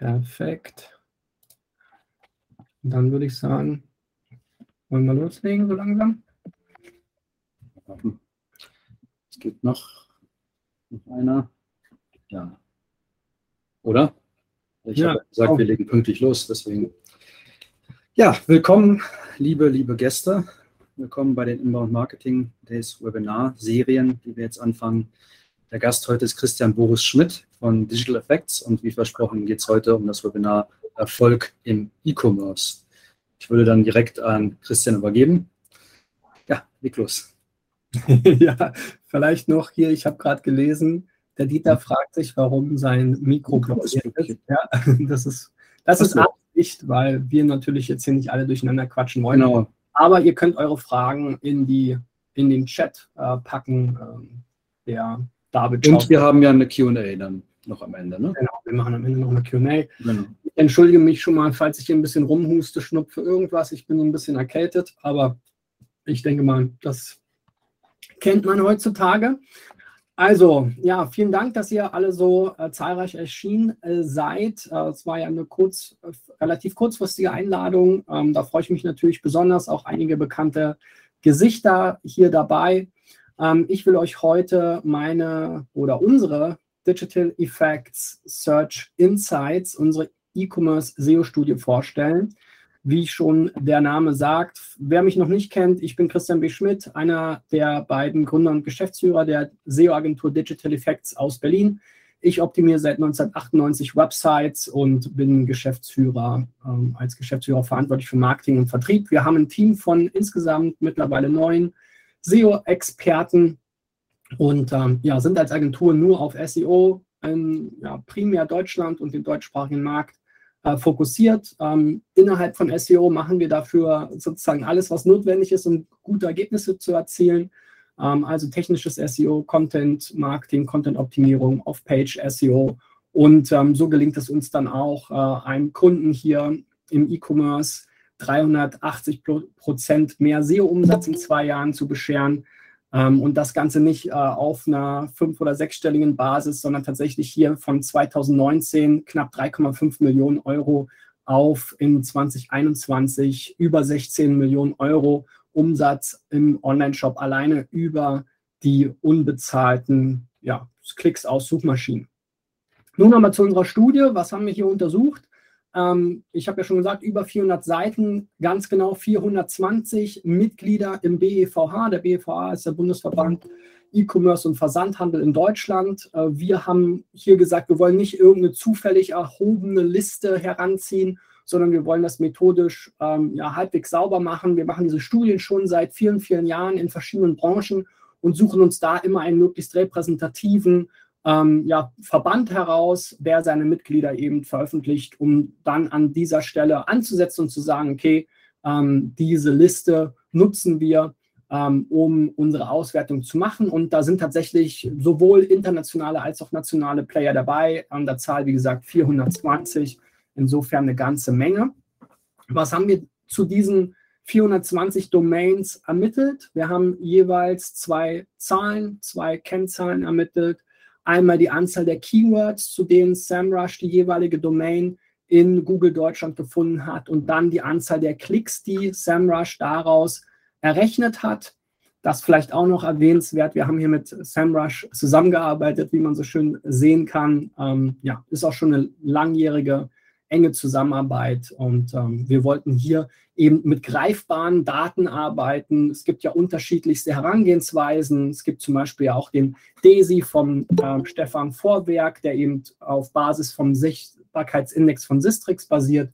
Perfekt. Dann würde ich sagen, wollen wir loslegen so langsam? Es gibt noch, noch einer. Ja. Oder? Ich ja, habe gesagt, auch. wir legen pünktlich los, deswegen. Ja, willkommen, liebe, liebe Gäste. Willkommen bei den Inbound Marketing Days Webinar Serien, die wir jetzt anfangen. Der Gast heute ist Christian Boris Schmidt von Digital Effects und wie versprochen geht es heute um das Webinar Erfolg im E-Commerce. Ich würde dann direkt an Christian übergeben. Ja, leg los. ja, vielleicht noch hier, ich habe gerade gelesen, der Dieter fragt sich, warum sein Mikro blockiert ist. Ja, das ist, das ist Absicht, weil wir natürlich jetzt hier nicht alle durcheinander quatschen wollen. Genau. Aber ihr könnt eure Fragen in, die, in den Chat äh, packen. Ähm, der David Und wir haben ja eine QA dann noch am Ende. Ne? Genau, wir machen am Ende noch eine QA. Genau. Ich entschuldige mich schon mal, falls ich hier ein bisschen rumhuste, schnupfe, irgendwas. Ich bin so ein bisschen erkältet, aber ich denke mal, das kennt man heutzutage. Also, ja, vielen Dank, dass ihr alle so äh, zahlreich erschienen äh, seid. Äh, es war ja eine kurz, äh, relativ kurzfristige Einladung. Ähm, da freue ich mich natürlich besonders. Auch einige bekannte Gesichter hier dabei. Ähm, ich will euch heute meine oder unsere Digital Effects Search Insights, unsere E-Commerce SEO-Studie vorstellen. Wie schon der Name sagt, wer mich noch nicht kennt, ich bin Christian B. Schmidt, einer der beiden Gründer und Geschäftsführer der SEO-Agentur Digital Effects aus Berlin. Ich optimiere seit 1998 Websites und bin Geschäftsführer, ähm, als Geschäftsführer verantwortlich für Marketing und Vertrieb. Wir haben ein Team von insgesamt mittlerweile neun SEO-Experten und ähm, ja, sind als Agentur nur auf SEO, in, ja, primär Deutschland und den deutschsprachigen Markt äh, fokussiert. Ähm, innerhalb von SEO machen wir dafür sozusagen alles, was notwendig ist, um gute Ergebnisse zu erzielen. Ähm, also technisches SEO, Content Marketing, Content Optimierung, Off-Page SEO. Und ähm, so gelingt es uns dann auch, äh, einem Kunden hier im E-Commerce 380 Prozent mehr SEO-Umsatz in zwei Jahren zu bescheren. Ähm, und das Ganze nicht äh, auf einer fünf- oder sechsstelligen Basis, sondern tatsächlich hier von 2019 knapp 3,5 Millionen Euro auf in 2021 über 16 Millionen Euro Umsatz im Online-Shop alleine über die unbezahlten ja, Klicks aus Suchmaschinen. Nun nochmal zu unserer Studie. Was haben wir hier untersucht? Ähm, ich habe ja schon gesagt, über 400 Seiten, ganz genau 420 Mitglieder im BEVH. Der BEVH ist der Bundesverband E-Commerce und Versandhandel in Deutschland. Äh, wir haben hier gesagt, wir wollen nicht irgendeine zufällig erhobene Liste heranziehen, sondern wir wollen das methodisch ähm, ja, halbwegs sauber machen. Wir machen diese Studien schon seit vielen, vielen Jahren in verschiedenen Branchen und suchen uns da immer einen möglichst repräsentativen ähm, ja, Verband heraus, der seine Mitglieder eben veröffentlicht, um dann an dieser Stelle anzusetzen und zu sagen, okay, ähm, diese Liste nutzen wir, ähm, um unsere Auswertung zu machen. Und da sind tatsächlich sowohl internationale als auch nationale Player dabei. An der Zahl, wie gesagt, 420, insofern eine ganze Menge. Was haben wir zu diesen 420 Domains ermittelt? Wir haben jeweils zwei Zahlen, zwei Kennzahlen ermittelt Einmal die Anzahl der Keywords, zu denen SEMrush die jeweilige Domain in Google Deutschland gefunden hat und dann die Anzahl der Klicks, die SEMrush daraus errechnet hat. Das vielleicht auch noch erwähnenswert. Wir haben hier mit SEMrush zusammengearbeitet, wie man so schön sehen kann. Ähm, ja, ist auch schon eine langjährige enge Zusammenarbeit und ähm, wir wollten hier eben mit greifbaren Daten arbeiten. Es gibt ja unterschiedlichste Herangehensweisen. Es gibt zum Beispiel auch den DESI von äh, Stefan Vorwerk, der eben auf Basis vom Sichtbarkeitsindex von Sistrix basiert.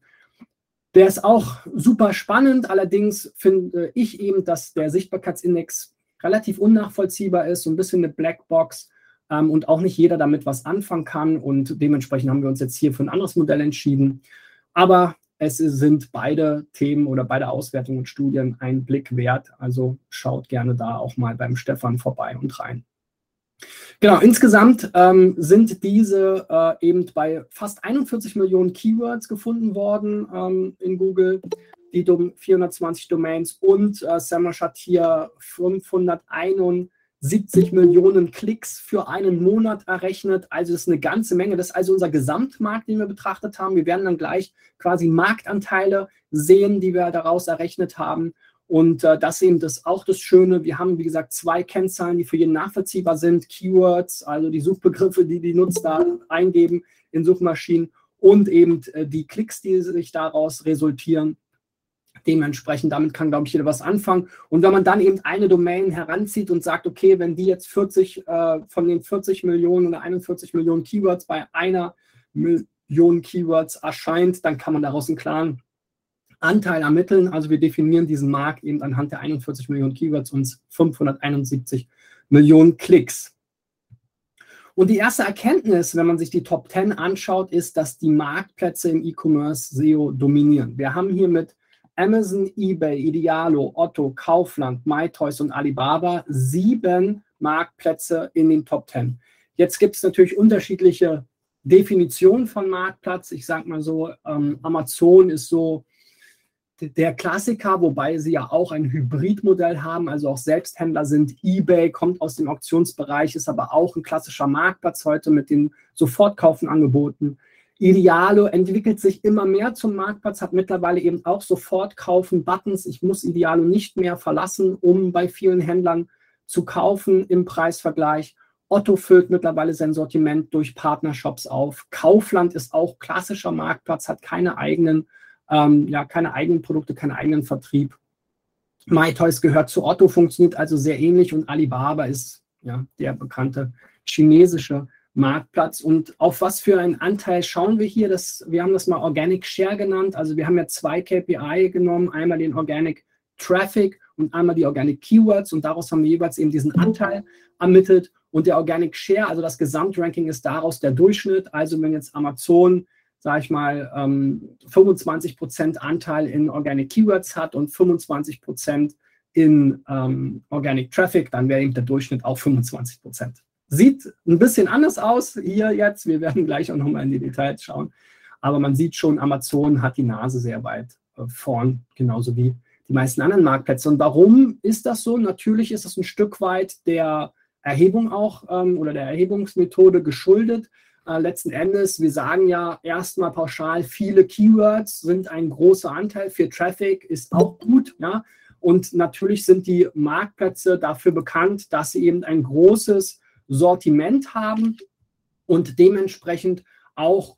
Der ist auch super spannend. Allerdings finde ich eben, dass der Sichtbarkeitsindex relativ unnachvollziehbar ist, so ein bisschen eine Blackbox ähm, und auch nicht jeder damit was anfangen kann. Und dementsprechend haben wir uns jetzt hier für ein anderes Modell entschieden. Aber es sind beide Themen oder beide Auswertungen und Studien ein Blick wert. Also schaut gerne da auch mal beim Stefan vorbei und rein. Genau, insgesamt ähm, sind diese äh, eben bei fast 41 Millionen Keywords gefunden worden ähm, in Google, die 420 Domains und äh, Samash hat hier 501 70 Millionen Klicks für einen Monat errechnet. Also das ist eine ganze Menge. Das ist also unser Gesamtmarkt, den wir betrachtet haben. Wir werden dann gleich quasi Marktanteile sehen, die wir daraus errechnet haben. Und äh, das eben das auch das Schöne. Wir haben, wie gesagt, zwei Kennzahlen, die für jeden nachvollziehbar sind. Keywords, also die Suchbegriffe, die die Nutzer eingeben in Suchmaschinen und eben äh, die Klicks, die sich daraus resultieren. Dementsprechend, damit kann, glaube ich, jeder was anfangen. Und wenn man dann eben eine Domain heranzieht und sagt, okay, wenn die jetzt 40 äh, von den 40 Millionen oder 41 Millionen Keywords bei einer Million Keywords erscheint, dann kann man daraus einen klaren Anteil ermitteln. Also wir definieren diesen Markt eben anhand der 41 Millionen Keywords und 571 Millionen Klicks. Und die erste Erkenntnis, wenn man sich die Top 10 anschaut, ist, dass die Marktplätze im E-Commerce SEO dominieren. Wir haben hier mit Amazon, eBay, Idealo, Otto, Kaufland, MyToys und Alibaba sieben Marktplätze in den Top 10. Jetzt gibt es natürlich unterschiedliche Definitionen von Marktplatz. Ich sage mal so, ähm, Amazon ist so der Klassiker, wobei sie ja auch ein Hybridmodell haben, also auch Selbsthändler sind. eBay kommt aus dem Auktionsbereich, ist aber auch ein klassischer Marktplatz heute mit den Sofortkaufenangeboten. Idealo entwickelt sich immer mehr zum Marktplatz, hat mittlerweile eben auch Sofortkaufen-Buttons. Ich muss Idealo nicht mehr verlassen, um bei vielen Händlern zu kaufen im Preisvergleich. Otto füllt mittlerweile sein Sortiment durch Partnershops auf. Kaufland ist auch klassischer Marktplatz, hat keine eigenen, ähm, ja, keine eigenen Produkte, keinen eigenen Vertrieb. MyToys gehört zu Otto, funktioniert also sehr ähnlich und Alibaba ist ja, der bekannte chinesische Marktplatz. Und auf was für einen Anteil schauen wir hier? Das, wir haben das mal Organic Share genannt. Also wir haben ja zwei KPI genommen, einmal den Organic Traffic und einmal die Organic Keywords und daraus haben wir jeweils eben diesen Anteil ermittelt. Und der Organic Share, also das Gesamtranking ist daraus der Durchschnitt. Also wenn jetzt Amazon, sage ich mal, 25% Anteil in Organic Keywords hat und 25% in ähm, Organic Traffic, dann wäre eben der Durchschnitt auch 25 Sieht ein bisschen anders aus hier jetzt. Wir werden gleich auch nochmal in die Details schauen. Aber man sieht schon, Amazon hat die Nase sehr weit äh, vorn, genauso wie die meisten anderen Marktplätze. Und warum ist das so? Natürlich ist es ein Stück weit der Erhebung auch ähm, oder der Erhebungsmethode geschuldet. Äh, letzten Endes, wir sagen ja erstmal pauschal, viele Keywords sind ein großer Anteil für Traffic, ist auch gut. Ja? Und natürlich sind die Marktplätze dafür bekannt, dass sie eben ein großes Sortiment haben und dementsprechend auch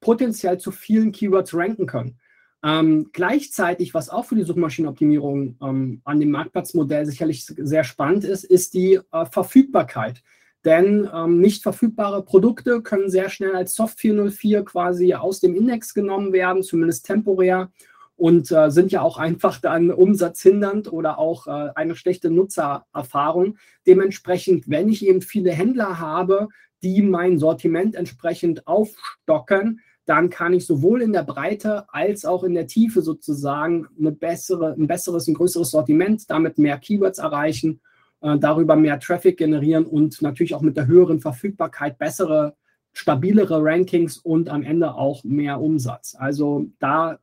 potenziell zu vielen Keywords ranken können. Ähm, gleichzeitig, was auch für die Suchmaschinenoptimierung ähm, an dem Marktplatzmodell sicherlich sehr spannend ist, ist die äh, Verfügbarkeit. Denn ähm, nicht verfügbare Produkte können sehr schnell als Soft 404 quasi aus dem Index genommen werden, zumindest temporär und äh, sind ja auch einfach dann umsatzhindernd oder auch äh, eine schlechte Nutzererfahrung. Dementsprechend, wenn ich eben viele Händler habe, die mein Sortiment entsprechend aufstocken, dann kann ich sowohl in der Breite als auch in der Tiefe sozusagen eine bessere, ein besseres, ein größeres Sortiment, damit mehr Keywords erreichen, äh, darüber mehr Traffic generieren und natürlich auch mit der höheren Verfügbarkeit bessere, stabilere Rankings und am Ende auch mehr Umsatz. Also da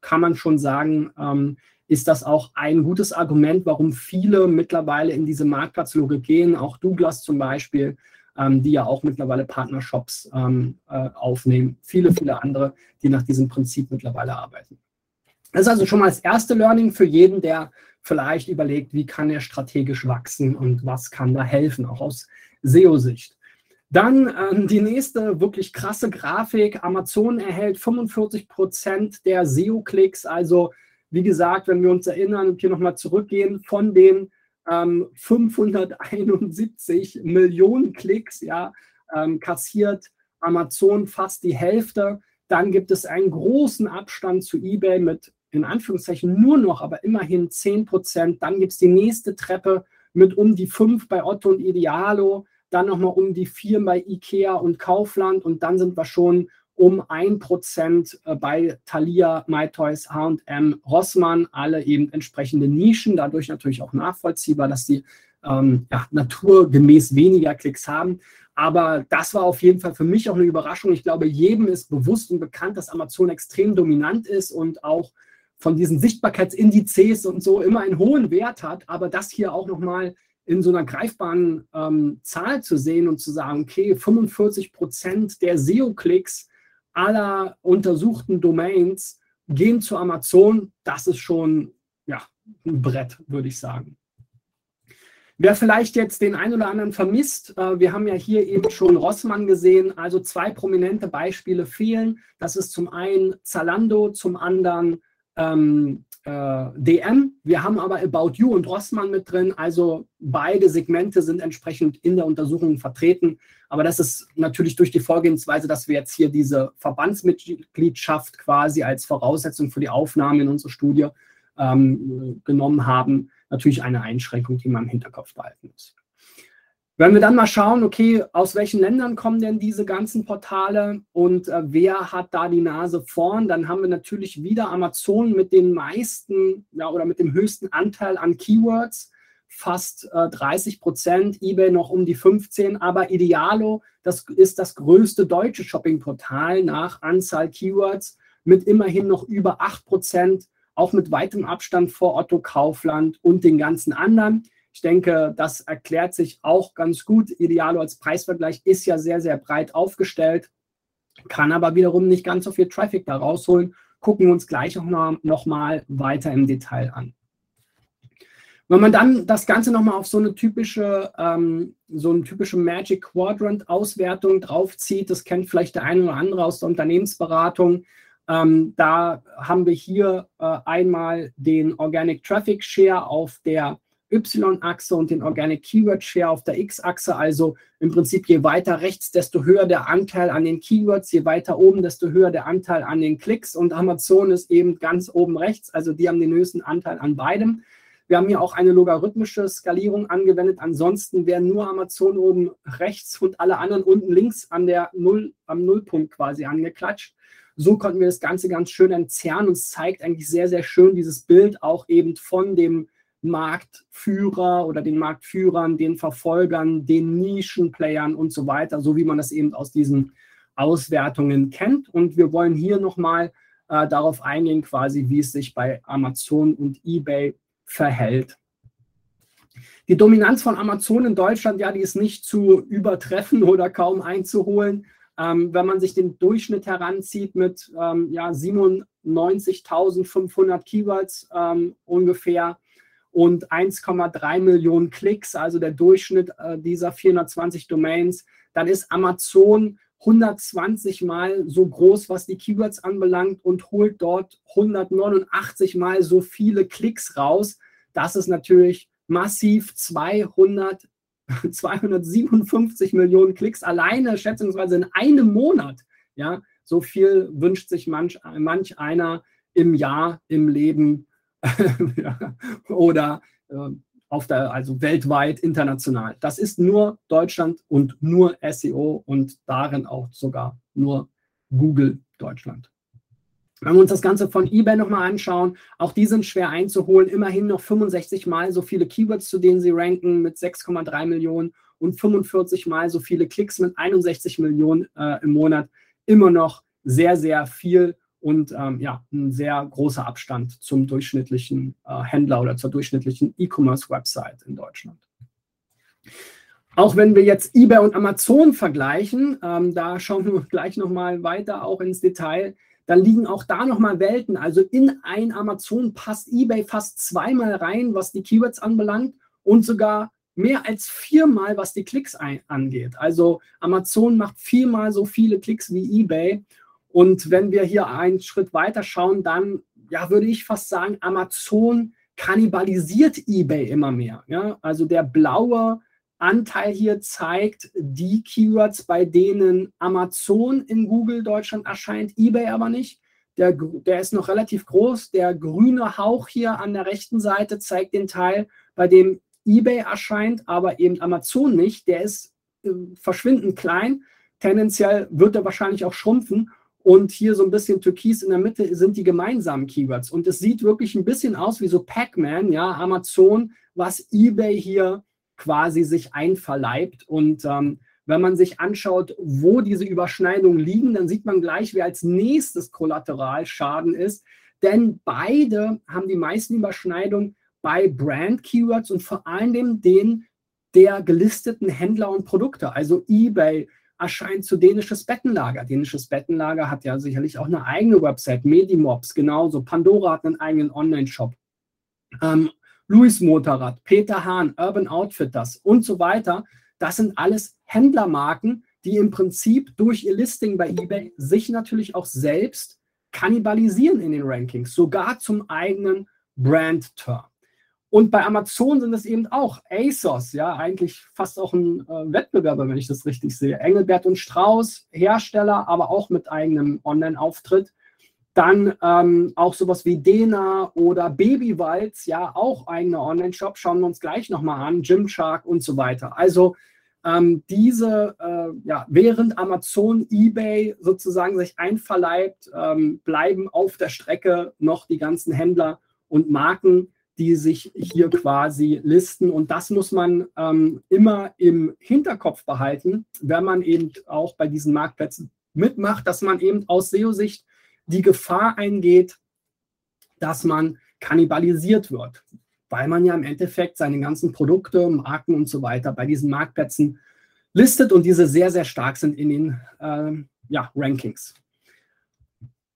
kann man schon sagen, ähm, ist das auch ein gutes Argument, warum viele mittlerweile in diese Marktplatzlogik gehen, auch Douglas zum Beispiel, ähm, die ja auch mittlerweile Partnershops ähm, äh, aufnehmen. Viele, viele andere, die nach diesem Prinzip mittlerweile arbeiten. Das ist also schon mal das erste Learning für jeden, der vielleicht überlegt, wie kann er strategisch wachsen und was kann da helfen, auch aus SEO-Sicht. Dann ähm, die nächste wirklich krasse Grafik. Amazon erhält 45 Prozent der SEO-Klicks. Also, wie gesagt, wenn wir uns erinnern und hier nochmal zurückgehen, von den ähm, 571 Millionen Klicks, ja, ähm, kassiert Amazon fast die Hälfte. Dann gibt es einen großen Abstand zu eBay mit in Anführungszeichen nur noch, aber immerhin 10 Prozent. Dann gibt es die nächste Treppe mit um die 5 bei Otto und Idealo dann nochmal um die 4 bei IKEA und Kaufland und dann sind wir schon um 1% äh, bei Thalia, MyToys, H&M, Rossmann, alle eben entsprechende Nischen, dadurch natürlich auch nachvollziehbar, dass die ähm, ja, naturgemäß weniger Klicks haben. Aber das war auf jeden Fall für mich auch eine Überraschung. Ich glaube, jedem ist bewusst und bekannt, dass Amazon extrem dominant ist und auch von diesen Sichtbarkeitsindizes und so immer einen hohen Wert hat. Aber das hier auch nochmal in so einer greifbaren ähm, Zahl zu sehen und zu sagen, okay, 45 Prozent der SEO-Klicks aller untersuchten Domains gehen zu Amazon, das ist schon ja, ein Brett, würde ich sagen. Wer vielleicht jetzt den einen oder anderen vermisst, äh, wir haben ja hier eben schon Rossmann gesehen, also zwei prominente Beispiele fehlen. Das ist zum einen Zalando, zum anderen ähm, äh, DM. Wir haben aber About You und Rossmann mit drin, also beide Segmente sind entsprechend in der Untersuchung vertreten. Aber das ist natürlich durch die Vorgehensweise, dass wir jetzt hier diese Verbandsmitgliedschaft quasi als Voraussetzung für die Aufnahme in unsere Studie ähm, genommen haben, natürlich eine Einschränkung, die man im Hinterkopf behalten muss. Wenn wir dann mal schauen, okay, aus welchen Ländern kommen denn diese ganzen Portale und äh, wer hat da die Nase vorn, dann haben wir natürlich wieder Amazon mit den meisten ja, oder mit dem höchsten Anteil an Keywords, fast äh, 30 Prozent, eBay noch um die 15, aber Idealo, das ist das größte deutsche Shoppingportal nach Anzahl Keywords mit immerhin noch über 8 Prozent auch mit weitem Abstand vor Otto Kaufland und den ganzen anderen. Ich denke, das erklärt sich auch ganz gut. Idealo als Preisvergleich ist ja sehr, sehr breit aufgestellt, kann aber wiederum nicht ganz so viel Traffic da rausholen. Gucken wir uns gleich auch noch, noch mal weiter im Detail an. Wenn man dann das Ganze nochmal auf so eine typische, ähm, so eine typische Magic Quadrant Auswertung draufzieht, das kennt vielleicht der eine oder andere aus der Unternehmensberatung, ähm, da haben wir hier äh, einmal den Organic Traffic Share auf der Y-Achse und den Organic Keyword Share auf der X-Achse. Also im Prinzip je weiter rechts, desto höher der Anteil an den Keywords, je weiter oben, desto höher der Anteil an den Klicks. Und Amazon ist eben ganz oben rechts, also die haben den höchsten Anteil an beidem. Wir haben hier auch eine logarithmische Skalierung angewendet. Ansonsten wäre nur Amazon oben rechts und alle anderen unten links an der Null, am Nullpunkt quasi angeklatscht. So konnten wir das Ganze ganz schön entzerren und es zeigt eigentlich sehr, sehr schön dieses Bild auch eben von dem Marktführer oder den Marktführern, den Verfolgern, den Nischenplayern und so weiter, so wie man das eben aus diesen Auswertungen kennt. Und wir wollen hier nochmal äh, darauf eingehen, quasi, wie es sich bei Amazon und eBay verhält. Die Dominanz von Amazon in Deutschland, ja, die ist nicht zu übertreffen oder kaum einzuholen. Ähm, wenn man sich den Durchschnitt heranzieht mit ähm, ja, 97.500 Keywords ähm, ungefähr und 1,3 Millionen Klicks, also der Durchschnitt äh, dieser 420 Domains, dann ist Amazon 120 Mal so groß, was die Keywords anbelangt und holt dort 189 Mal so viele Klicks raus. Das ist natürlich massiv 200 257 Millionen Klicks alleine schätzungsweise in einem Monat. Ja, so viel wünscht sich manch, manch einer im Jahr, im Leben oder äh, auf der, also weltweit, international. Das ist nur Deutschland und nur SEO und darin auch sogar nur Google Deutschland. Wenn wir uns das Ganze von eBay nochmal anschauen, auch die sind schwer einzuholen. Immerhin noch 65 Mal so viele Keywords, zu denen sie ranken mit 6,3 Millionen und 45 Mal so viele Klicks mit 61 Millionen äh, im Monat. Immer noch sehr, sehr viel und ähm, ja, ein sehr großer Abstand zum durchschnittlichen äh, Händler oder zur durchschnittlichen E-Commerce-Website in Deutschland. Auch wenn wir jetzt eBay und Amazon vergleichen, ähm, da schauen wir gleich nochmal weiter auch ins Detail, dann liegen auch da nochmal Welten. Also in ein Amazon passt eBay fast zweimal rein, was die Keywords anbelangt und sogar mehr als viermal, was die Klicks angeht. Also Amazon macht viermal so viele Klicks wie eBay. Und wenn wir hier einen Schritt weiter schauen, dann ja, würde ich fast sagen, Amazon kannibalisiert eBay immer mehr. Ja? Also der blaue Anteil hier zeigt die Keywords, bei denen Amazon in Google Deutschland erscheint, eBay aber nicht. Der, der ist noch relativ groß. Der grüne Hauch hier an der rechten Seite zeigt den Teil, bei dem eBay erscheint, aber eben Amazon nicht. Der ist äh, verschwindend klein. Tendenziell wird er wahrscheinlich auch schrumpfen. Und hier so ein bisschen türkis in der Mitte sind die gemeinsamen Keywords. Und es sieht wirklich ein bisschen aus wie so Pac-Man, ja, Amazon, was eBay hier quasi sich einverleibt. Und ähm, wenn man sich anschaut, wo diese Überschneidungen liegen, dann sieht man gleich, wer als nächstes Kollateralschaden ist. Denn beide haben die meisten Überschneidungen bei Brand-Keywords und vor allem den der gelisteten Händler und Produkte. Also eBay erscheint zu dänisches Bettenlager. Dänisches Bettenlager hat ja sicherlich auch eine eigene Website, Medimobs genauso. Pandora hat einen eigenen Online-Shop. Ähm, Louis Motorrad, Peter Hahn, Urban Outfitters und so weiter. Das sind alles Händlermarken, die im Prinzip durch ihr Listing bei eBay sich natürlich auch selbst kannibalisieren in den Rankings, sogar zum eigenen Brand-Term. Und bei Amazon sind es eben auch ASOS, ja, eigentlich fast auch ein äh, Wettbewerber, wenn ich das richtig sehe. Engelbert und Strauß, Hersteller, aber auch mit eigenem Online-Auftritt. Dann ähm, auch sowas wie Dena oder Babywalz, ja, auch eigene Online-Shop, schauen wir uns gleich nochmal an, Gymshark und so weiter. Also ähm, diese, äh, ja, während Amazon, eBay sozusagen sich einverleibt, ähm, bleiben auf der Strecke noch die ganzen Händler und Marken, die sich hier quasi listen. Und das muss man ähm, immer im Hinterkopf behalten, wenn man eben auch bei diesen Marktplätzen mitmacht, dass man eben aus SEO-Sicht die Gefahr eingeht, dass man kannibalisiert wird weil man ja im Endeffekt seine ganzen Produkte, Marken und so weiter bei diesen Marktplätzen listet und diese sehr, sehr stark sind in den äh, ja, Rankings.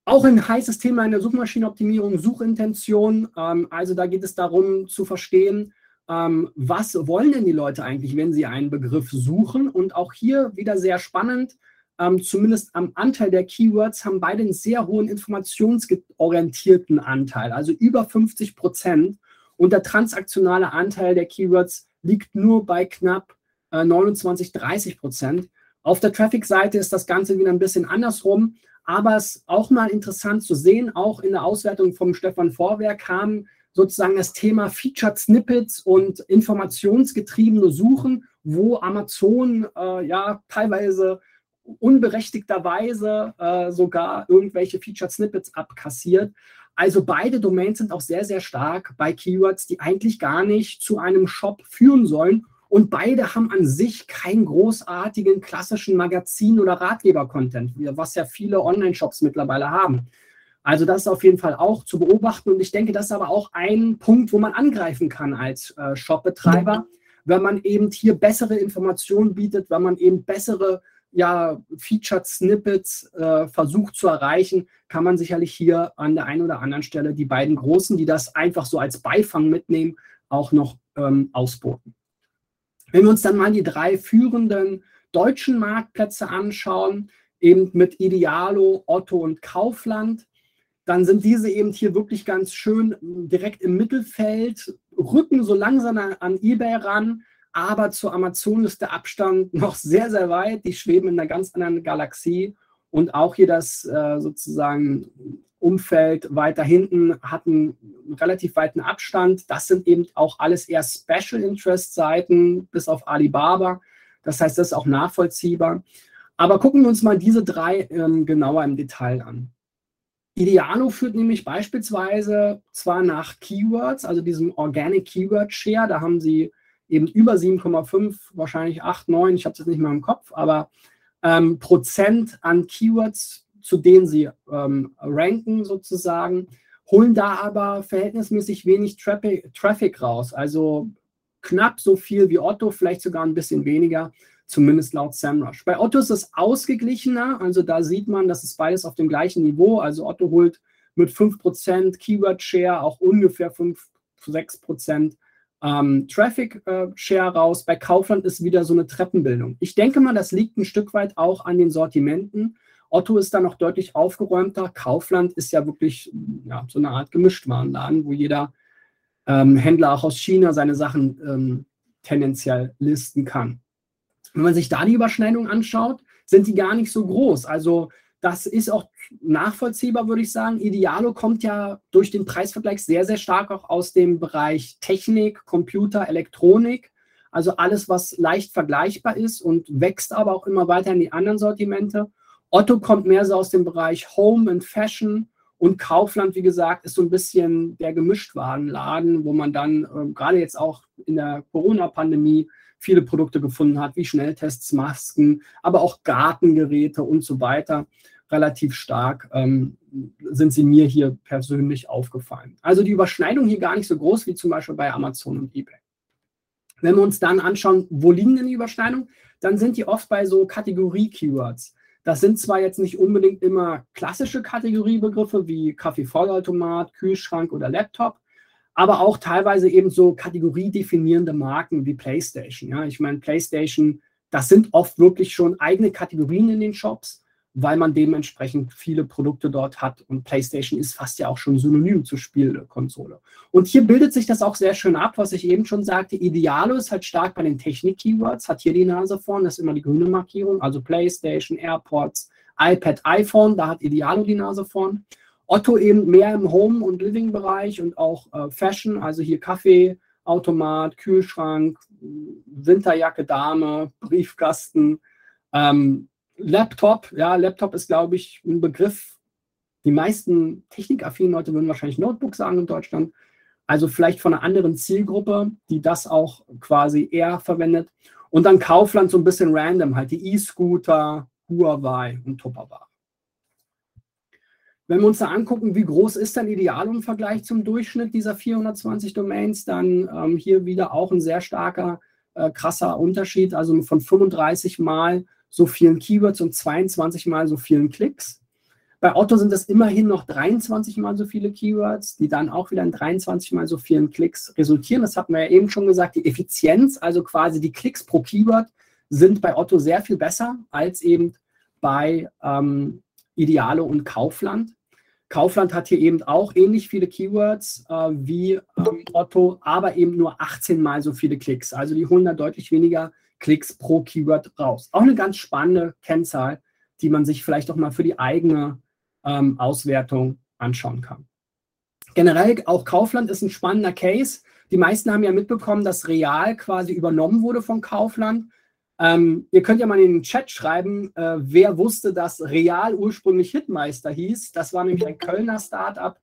Auch ein heißes Thema in der Suchmaschinenoptimierung, Suchintention. Ähm, also da geht es darum zu verstehen, ähm, was wollen denn die Leute eigentlich, wenn sie einen Begriff suchen. Und auch hier wieder sehr spannend, ähm, zumindest am Anteil der Keywords haben beide einen sehr hohen informationsorientierten Anteil, also über 50 Prozent. Und der transaktionale Anteil der Keywords liegt nur bei knapp äh, 29, 30 Prozent. Auf der Traffic-Seite ist das Ganze wieder ein bisschen andersrum. Aber es ist auch mal interessant zu sehen, auch in der Auswertung vom Stefan Vorwerk kam sozusagen das Thema Featured Snippets und informationsgetriebene Suchen, wo Amazon äh, ja teilweise unberechtigterweise äh, sogar irgendwelche Featured Snippets abkassiert. Also beide Domains sind auch sehr, sehr stark bei Keywords, die eigentlich gar nicht zu einem Shop führen sollen. Und beide haben an sich keinen großartigen klassischen Magazin- oder Ratgeber-Content, was ja viele Online-Shops mittlerweile haben. Also das ist auf jeden Fall auch zu beobachten. Und ich denke, das ist aber auch ein Punkt, wo man angreifen kann als äh, Shopbetreiber, wenn man eben hier bessere Informationen bietet, wenn man eben bessere ja, Featured Snippets äh, versucht zu erreichen, kann man sicherlich hier an der einen oder anderen Stelle die beiden Großen, die das einfach so als Beifang mitnehmen, auch noch ähm, ausboten. Wenn wir uns dann mal die drei führenden deutschen Marktplätze anschauen, eben mit Idealo, Otto und Kaufland, dann sind diese eben hier wirklich ganz schön direkt im Mittelfeld, rücken so langsam an eBay ran, aber zu Amazon ist der Abstand noch sehr, sehr weit. Die schweben in einer ganz anderen Galaxie. Und auch hier das äh, sozusagen Umfeld weiter hinten hat einen relativ weiten Abstand. Das sind eben auch alles eher Special Interest Seiten, bis auf Alibaba. Das heißt, das ist auch nachvollziehbar. Aber gucken wir uns mal diese drei ähm, genauer im Detail an. Idealo führt nämlich beispielsweise zwar nach Keywords, also diesem Organic Keyword Share, da haben sie eben über 7,5, wahrscheinlich 8, 9, ich habe es jetzt nicht mehr im Kopf, aber ähm, Prozent an Keywords, zu denen sie ähm, ranken sozusagen, holen da aber verhältnismäßig wenig Traffic, Traffic raus. Also knapp so viel wie Otto, vielleicht sogar ein bisschen weniger, zumindest laut SEMrush. Bei Otto ist es ausgeglichener, also da sieht man, dass es beides auf dem gleichen Niveau. Also Otto holt mit 5% Keyword Share auch ungefähr 5, 6% ähm, Traffic äh, Share raus. Bei Kaufland ist wieder so eine Treppenbildung. Ich denke mal, das liegt ein Stück weit auch an den Sortimenten. Otto ist da noch deutlich aufgeräumter. Kaufland ist ja wirklich ja, so eine Art Gemischtwarenladen, wo jeder ähm, Händler auch aus China seine Sachen ähm, tendenziell listen kann. Wenn man sich da die Überschneidung anschaut, sind die gar nicht so groß. Also das ist auch nachvollziehbar, würde ich sagen. Idealo kommt ja durch den Preisvergleich sehr, sehr stark auch aus dem Bereich Technik, Computer, Elektronik. Also alles, was leicht vergleichbar ist und wächst aber auch immer weiter in die anderen Sortimente. Otto kommt mehr so aus dem Bereich Home and Fashion und Kaufland, wie gesagt, ist so ein bisschen der Gemischtwarenladen, wo man dann äh, gerade jetzt auch in der Corona-Pandemie viele Produkte gefunden hat, wie Schnelltests, Masken, aber auch Gartengeräte und so weiter relativ stark ähm, sind sie mir hier persönlich aufgefallen. Also die Überschneidung hier gar nicht so groß wie zum Beispiel bei Amazon und eBay. Wenn wir uns dann anschauen, wo liegen denn die Überschneidungen, dann sind die oft bei so Kategorie-Keywords. Das sind zwar jetzt nicht unbedingt immer klassische Kategoriebegriffe wie Kaffeevollautomat, Kühlschrank oder Laptop, aber auch teilweise eben so kategoriedefinierende Marken wie PlayStation. Ja, ich meine, PlayStation, das sind oft wirklich schon eigene Kategorien in den Shops weil man dementsprechend viele Produkte dort hat. Und PlayStation ist fast ja auch schon synonym zur Spielkonsole. Und hier bildet sich das auch sehr schön ab, was ich eben schon sagte. Idealo ist halt stark bei den Technik-Keywords, hat hier die Nase vorn, das ist immer die grüne Markierung, also PlayStation, AirPods, iPad, iPhone, da hat Idealo die Nase vorn. Otto eben mehr im Home- und Living-Bereich und auch äh, Fashion, also hier Kaffee, Automat, Kühlschrank, Winterjacke, Dame, Briefkasten. Ähm, Laptop, ja, Laptop ist, glaube ich, ein Begriff. Die meisten technikaffinen Leute würden wahrscheinlich Notebook sagen in Deutschland. Also vielleicht von einer anderen Zielgruppe, die das auch quasi eher verwendet. Und dann Kaufland so ein bisschen random, halt die E-Scooter, Huawei und Tupperware. Wenn wir uns da angucken, wie groß ist dann Ideal im Vergleich zum Durchschnitt dieser 420 Domains, dann ähm, hier wieder auch ein sehr starker, äh, krasser Unterschied, also von 35 Mal so vielen Keywords und 22 mal so vielen Klicks. Bei Otto sind es immerhin noch 23 mal so viele Keywords, die dann auch wieder in 23 mal so vielen Klicks resultieren. Das hatten wir ja eben schon gesagt. Die Effizienz, also quasi die Klicks pro Keyword, sind bei Otto sehr viel besser als eben bei ähm, Idealo und Kaufland. Kaufland hat hier eben auch ähnlich viele Keywords äh, wie ähm, Otto, aber eben nur 18 mal so viele Klicks. Also die holen da deutlich weniger Klicks pro Keyword raus. Auch eine ganz spannende Kennzahl, die man sich vielleicht auch mal für die eigene ähm, Auswertung anschauen kann. Generell auch Kaufland ist ein spannender Case. Die meisten haben ja mitbekommen, dass Real quasi übernommen wurde von Kaufland. Ähm, ihr könnt ja mal in den Chat schreiben, äh, wer wusste, dass Real ursprünglich Hitmeister hieß. Das war nämlich ein Kölner Startup,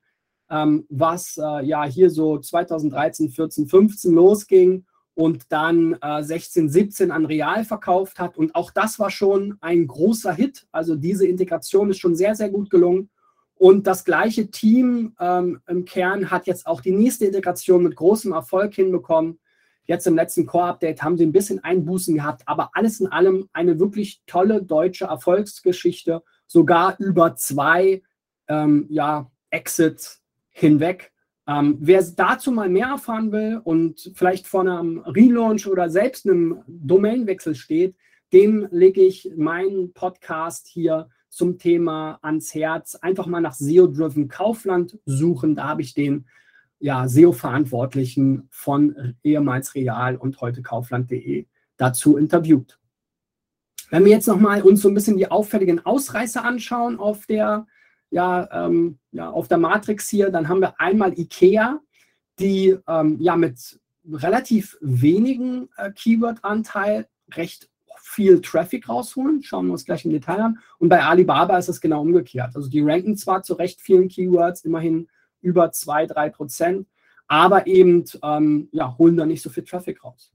ähm, was äh, ja hier so 2013, 14, 15 losging und dann äh, 16, 17 an Real verkauft hat. Und auch das war schon ein großer Hit. Also diese Integration ist schon sehr, sehr gut gelungen. Und das gleiche Team ähm, im Kern hat jetzt auch die nächste Integration mit großem Erfolg hinbekommen. Jetzt im letzten Core-Update haben sie ein bisschen Einbußen gehabt, aber alles in allem eine wirklich tolle deutsche Erfolgsgeschichte, sogar über zwei ähm, ja, Exits hinweg. Ähm, wer dazu mal mehr erfahren will und vielleicht vor einem Relaunch oder selbst einem Domainwechsel steht, dem lege ich meinen Podcast hier zum Thema ans Herz. Einfach mal nach SEO-Driven Kaufland suchen. Da habe ich den ja, SEO-Verantwortlichen von ehemals Real und heute Kaufland.de dazu interviewt. Wenn wir jetzt nochmal uns so ein bisschen die auffälligen Ausreißer anschauen auf der ja, ähm, ja, auf der Matrix hier, dann haben wir einmal IKEA, die ähm, ja mit relativ wenigen äh, Keyword-Anteil recht viel Traffic rausholen. Schauen wir uns gleich im Detail an. Und bei Alibaba ist es genau umgekehrt. Also die ranken zwar zu recht vielen Keywords, immerhin über 2, 3 Prozent, aber eben ähm, ja, holen da nicht so viel Traffic raus.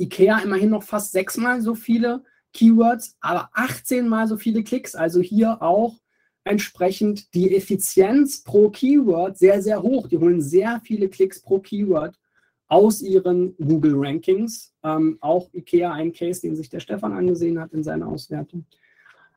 IKEA immerhin noch fast sechsmal so viele Keywords, aber 18 mal so viele Klicks. Also hier auch entsprechend die Effizienz pro Keyword sehr, sehr hoch. Die holen sehr viele Klicks pro Keyword aus ihren Google Rankings. Ähm, auch IKEA ein Case, den sich der Stefan angesehen hat in seiner Auswertung.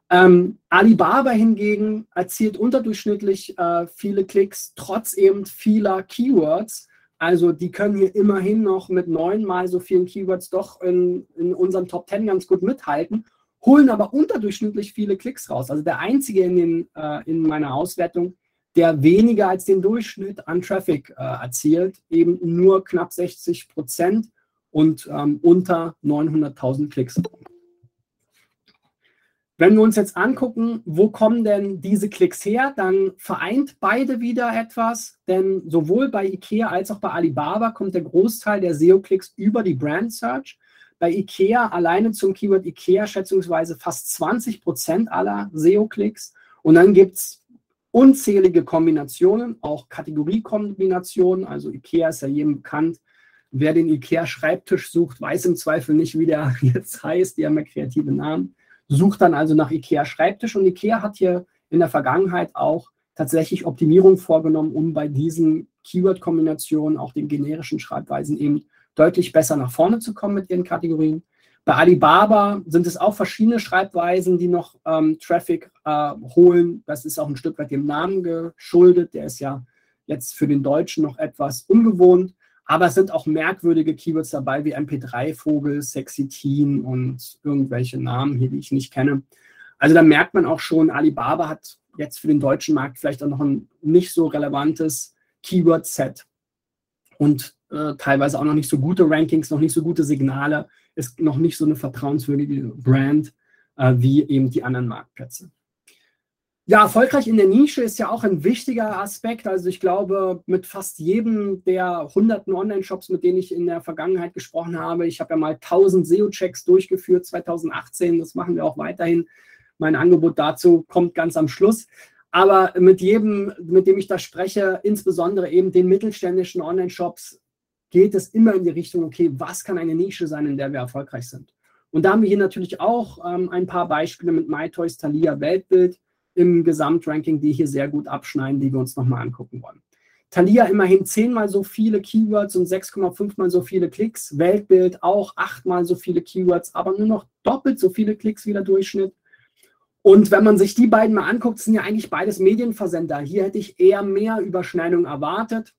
Ähm, Alibaba hingegen erzielt unterdurchschnittlich äh, viele Klicks, trotz eben vieler Keywords. Also die können hier immerhin noch mit neunmal so vielen Keywords doch in, in unserem Top 10 ganz gut mithalten holen aber unterdurchschnittlich viele Klicks raus. Also der einzige in, den, äh, in meiner Auswertung, der weniger als den Durchschnitt an Traffic äh, erzielt, eben nur knapp 60 Prozent und ähm, unter 900.000 Klicks. Wenn wir uns jetzt angucken, wo kommen denn diese Klicks her, dann vereint beide wieder etwas, denn sowohl bei IKEA als auch bei Alibaba kommt der Großteil der SEO-Klicks über die Brand Search. Bei IKEA alleine zum Keyword IKEA schätzungsweise fast 20 Prozent aller SEO-Klicks. Und dann gibt es unzählige Kombinationen, auch Kategoriekombinationen. Also IKEA ist ja jedem bekannt. Wer den IKEA-Schreibtisch sucht, weiß im Zweifel nicht, wie der jetzt heißt. Die haben ja kreative Namen. Sucht dann also nach IKEA-Schreibtisch. Und IKEA hat hier in der Vergangenheit auch tatsächlich Optimierung vorgenommen, um bei diesen Keyword-Kombinationen, auch den generischen Schreibweisen eben deutlich besser nach vorne zu kommen mit ihren Kategorien. Bei Alibaba sind es auch verschiedene Schreibweisen, die noch ähm, Traffic äh, holen. Das ist auch ein Stück weit dem Namen geschuldet. Der ist ja jetzt für den Deutschen noch etwas ungewohnt. Aber es sind auch merkwürdige Keywords dabei wie MP3-Vogel, Sexy Teen und irgendwelche Namen hier, die ich nicht kenne. Also da merkt man auch schon, Alibaba hat jetzt für den deutschen Markt vielleicht auch noch ein nicht so relevantes Keyword-Set und äh, teilweise auch noch nicht so gute Rankings, noch nicht so gute Signale, ist noch nicht so eine vertrauenswürdige Brand äh, wie eben die anderen Marktplätze. Ja, erfolgreich in der Nische ist ja auch ein wichtiger Aspekt. Also ich glaube, mit fast jedem der hunderten Online-Shops, mit denen ich in der Vergangenheit gesprochen habe, ich habe ja mal 1000 SEO-Checks durchgeführt 2018, das machen wir auch weiterhin. Mein Angebot dazu kommt ganz am Schluss. Aber mit jedem, mit dem ich da spreche, insbesondere eben den mittelständischen Online-Shops, geht es immer in die Richtung, okay, was kann eine Nische sein, in der wir erfolgreich sind? Und da haben wir hier natürlich auch ähm, ein paar Beispiele mit MyToys, Thalia, Weltbild im Gesamtranking, die hier sehr gut abschneiden, die wir uns nochmal angucken wollen. Thalia immerhin zehnmal so viele Keywords und 6,5 mal so viele Klicks. Weltbild auch achtmal so viele Keywords, aber nur noch doppelt so viele Klicks wie der Durchschnitt. Und wenn man sich die beiden mal anguckt, sind ja eigentlich beides Medienversender. Hier hätte ich eher mehr Überschneidung erwartet.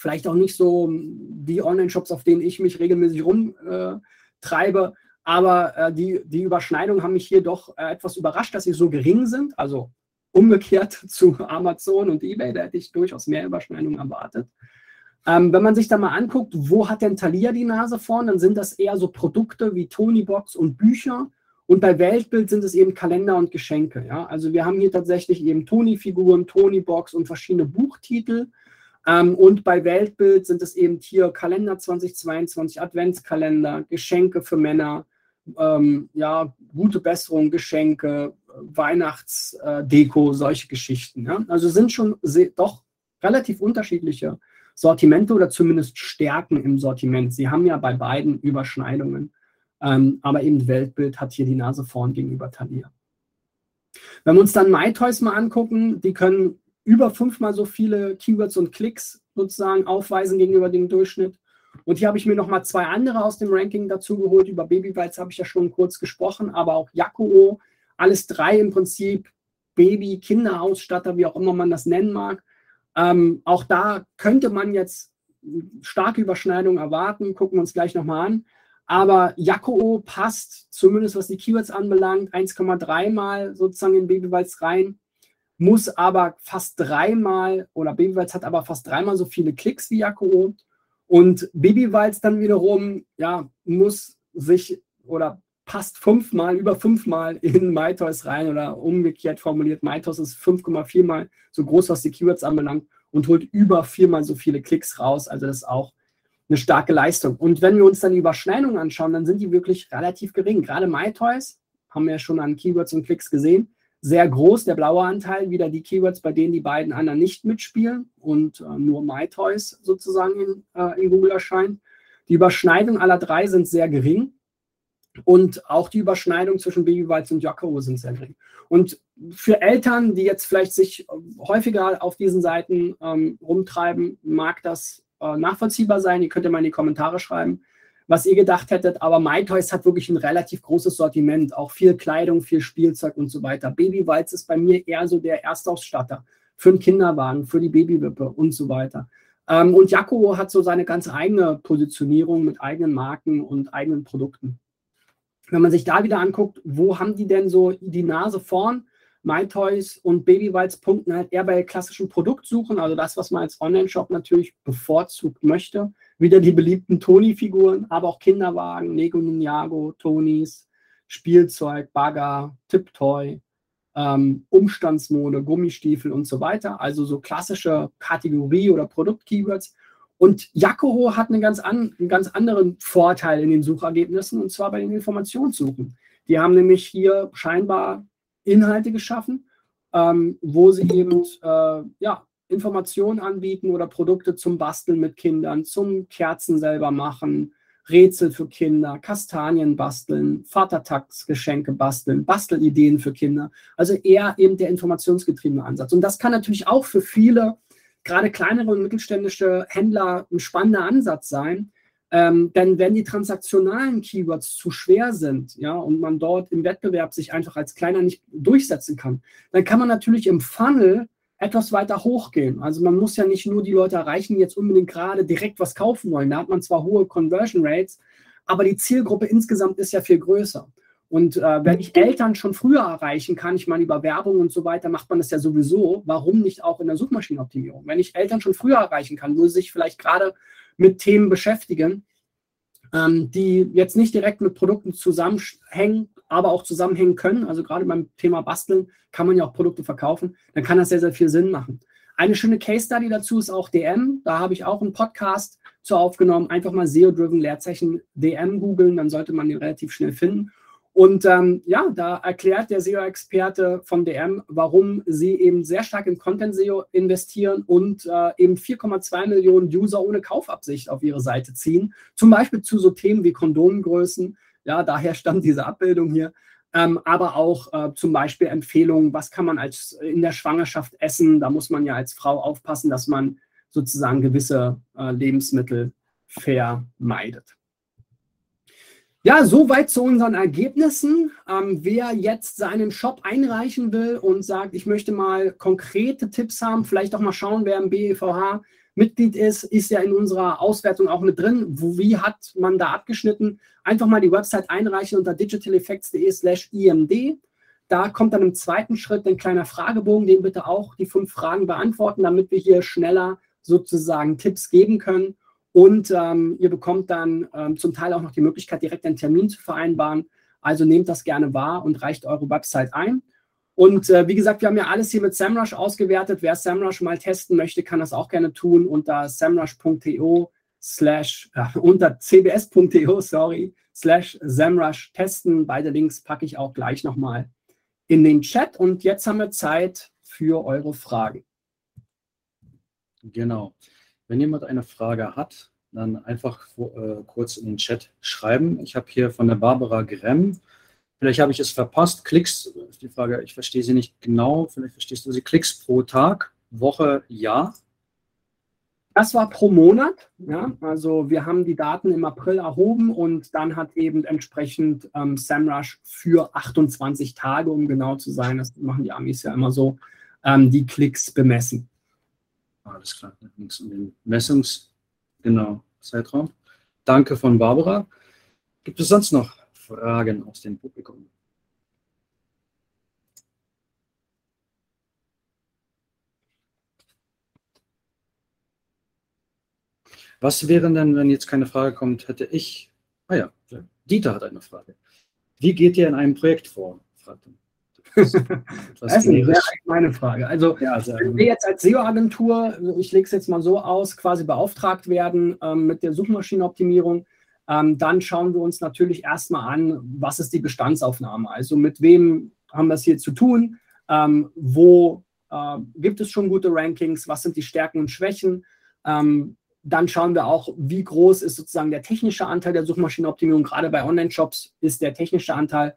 Vielleicht auch nicht so die Online-Shops, auf denen ich mich regelmäßig rumtreibe. Äh, aber äh, die, die Überschneidungen haben mich hier doch äh, etwas überrascht, dass sie so gering sind. Also umgekehrt zu Amazon und eBay, da hätte ich durchaus mehr Überschneidungen erwartet. Ähm, wenn man sich da mal anguckt, wo hat denn Thalia die Nase vorn, dann sind das eher so Produkte wie Tonybox und Bücher. Und bei Weltbild sind es eben Kalender und Geschenke. Ja? Also wir haben hier tatsächlich eben Tony-Figuren, Tony-Box und verschiedene Buchtitel. Ähm, und bei Weltbild sind es eben hier Kalender 2022, Adventskalender, Geschenke für Männer, ähm, ja, gute Besserung, Geschenke, Weihnachtsdeko, äh, solche Geschichten. Ja? Also sind schon doch relativ unterschiedliche Sortimente oder zumindest Stärken im Sortiment. Sie haben ja bei beiden Überschneidungen. Ähm, aber eben Weltbild hat hier die Nase vorn gegenüber Thalia. Wenn wir uns dann MyToys mal angucken, die können über fünfmal so viele Keywords und Klicks sozusagen aufweisen gegenüber dem Durchschnitt. Und hier habe ich mir noch mal zwei andere aus dem Ranking dazu geholt. Über Babybites habe ich ja schon kurz gesprochen, aber auch Yakuo. Alles drei im Prinzip Baby, Kinderausstatter, wie auch immer man das nennen mag. Ähm, auch da könnte man jetzt starke Überschneidungen erwarten. Gucken wir uns gleich nochmal an. Aber Yakuo passt, zumindest was die Keywords anbelangt, 1,3 mal sozusagen in Babybites rein muss aber fast dreimal, oder Babywalz hat aber fast dreimal so viele Klicks wie Jaco. Und Babywalz dann wiederum, ja, muss sich oder passt fünfmal, über fünfmal in MyToys rein oder umgekehrt formuliert, MyToys ist 5,4 mal so groß, was die Keywords anbelangt und holt über viermal so viele Klicks raus. Also das ist auch eine starke Leistung. Und wenn wir uns dann die Überschneidungen anschauen, dann sind die wirklich relativ gering. Gerade MyToys haben wir ja schon an Keywords und Klicks gesehen sehr groß, der blaue Anteil, wieder die Keywords, bei denen die beiden anderen nicht mitspielen und äh, nur MyToys sozusagen in, äh, in Google erscheint. Die Überschneidung aller drei sind sehr gering und auch die Überschneidung zwischen Babywalz und Jocko sind sehr gering. Und für Eltern, die jetzt vielleicht sich häufiger auf diesen Seiten ähm, rumtreiben, mag das äh, nachvollziehbar sein. Ihr könnt ja mal in die Kommentare schreiben, was ihr gedacht hättet. Aber MyToys hat wirklich ein relativ großes Sortiment, auch viel Kleidung, viel Spielzeug und so weiter. Babywalz ist bei mir eher so der Erstausstatter für einen Kinderwagen, für die Babywippe und so weiter. Ähm, und Jaco hat so seine ganz eigene Positionierung mit eigenen Marken und eigenen Produkten. Wenn man sich da wieder anguckt, wo haben die denn so die Nase vorn? MyToys und Babywalz punkten halt eher bei klassischen Produktsuchen, also das, was man als Online-Shop natürlich bevorzugt möchte. Wieder die beliebten Toni-Figuren, aber auch Kinderwagen, Lego Ninjago, Tonis, Spielzeug, Bagger, Tipptoy, ähm, Umstandsmode, Gummistiefel und so weiter. Also so klassische Kategorie- oder Produkt-Keywords. Und Jakoho hat einen ganz, an, einen ganz anderen Vorteil in den Suchergebnissen, und zwar bei den Informationssuchen. Die haben nämlich hier scheinbar Inhalte geschaffen, ähm, wo sie eben äh, ja, Informationen anbieten oder Produkte zum Basteln mit Kindern, zum Kerzen selber machen, Rätsel für Kinder, Kastanien basteln, Vatertagsgeschenke basteln, Bastelideen für Kinder. Also eher eben der informationsgetriebene Ansatz. Und das kann natürlich auch für viele, gerade kleinere und mittelständische Händler, ein spannender Ansatz sein, Ähm, denn wenn die transaktionalen Keywords zu schwer sind, ja, und man dort im Wettbewerb sich einfach als kleiner nicht durchsetzen kann, dann kann man natürlich im Funnel etwas weiter hochgehen. Also man muss ja nicht nur die Leute erreichen, die jetzt unbedingt gerade direkt was kaufen wollen. Da hat man zwar hohe Conversion Rates, aber die Zielgruppe insgesamt ist ja viel größer. Und äh, wenn ich Eltern schon früher erreichen kann, ich meine, über Werbung und so weiter macht man das ja sowieso, warum nicht auch in der Suchmaschinenoptimierung? Wenn ich Eltern schon früher erreichen kann, wo sie sich vielleicht gerade mit Themen beschäftigen, ähm, die jetzt nicht direkt mit Produkten zusammenhängen, aber auch zusammenhängen können. Also gerade beim Thema Basteln kann man ja auch Produkte verkaufen. Dann kann das sehr, sehr viel Sinn machen. Eine schöne Case Study dazu ist auch DM. Da habe ich auch einen Podcast zu aufgenommen. Einfach mal SEO-driven Leerzeichen DM googeln, dann sollte man den relativ schnell finden. Und ähm, ja, da erklärt der SEO-Experte von DM, warum sie eben sehr stark in Content-SEO investieren und äh, eben 4,2 Millionen User ohne Kaufabsicht auf ihre Seite ziehen. Zum Beispiel zu so Themen wie Kondomgrößen. Ja, daher stammt diese Abbildung hier. Ähm, aber auch äh, zum Beispiel Empfehlungen, was kann man als in der Schwangerschaft essen. Da muss man ja als Frau aufpassen, dass man sozusagen gewisse äh, Lebensmittel vermeidet. Ja, soweit zu unseren Ergebnissen. Ähm, wer jetzt seinen Shop einreichen will und sagt, ich möchte mal konkrete Tipps haben, vielleicht auch mal schauen, wer im BEVH Mitglied ist, ist ja in unserer Auswertung auch mit drin. Wo, wie hat man da abgeschnitten? Einfach mal die Website einreichen unter digitaleffects.de slash imd. Da kommt dann im zweiten Schritt ein kleiner Fragebogen, den bitte auch die fünf Fragen beantworten, damit wir hier schneller sozusagen Tipps geben können. Und ähm, ihr bekommt dann ähm, zum Teil auch noch die Möglichkeit, direkt einen Termin zu vereinbaren. Also nehmt das gerne wahr und reicht eure Website ein. Und äh, wie gesagt, wir haben ja alles hier mit SEMrush ausgewertet. Wer SEMrush mal testen möchte, kann das auch gerne tun unter semrush.to slash, äh, unter cbs.to, sorry, slash SEMrush testen. Beide Links packe ich auch gleich nochmal in den Chat. Und jetzt haben wir Zeit für eure Fragen. Genau. Wenn jemand eine Frage hat, dann einfach äh, kurz in den Chat schreiben. Ich habe hier von der Barbara Gremm, vielleicht habe ich es verpasst, Klicks, die Frage, ich verstehe sie nicht genau, vielleicht verstehst du sie, Klicks pro Tag, Woche, Jahr. Das war pro Monat. Ja? Also wir haben die Daten im April erhoben und dann hat eben entsprechend ähm, SEMrush für 28 Tage, um genau zu sein, das machen die Amis ja immer so, ähm, die Klicks bemessen. Alles klar, da ging es um den Messungs, genau, Zeitraum. Danke von Barbara. Gibt es sonst noch Fragen aus dem Publikum? Was wäre denn, wenn jetzt keine Frage kommt, hätte ich, ah ja, Dieter hat eine Frage. Wie geht ihr in einem Projekt vor? fragt er. Das, ist meine Frage. Also, ja, wenn wir jetzt als SEO-Agentur, ich lege es jetzt mal so aus, quasi beauftragt werden ähm, mit der Suchmaschinenoptimierung, ähm, dann schauen wir uns natürlich erstmal an, was ist die Bestandsaufnahme? Also, mit wem haben wir es hier zu tun? Ähm, wo äh, gibt es schon gute Rankings? Was sind die Stärken und Schwächen? Ähm, dann schauen wir auch, wie groß ist sozusagen der technische Anteil der Suchmaschinenoptimierung. Gerade bei Online-Shops ist der technische Anteil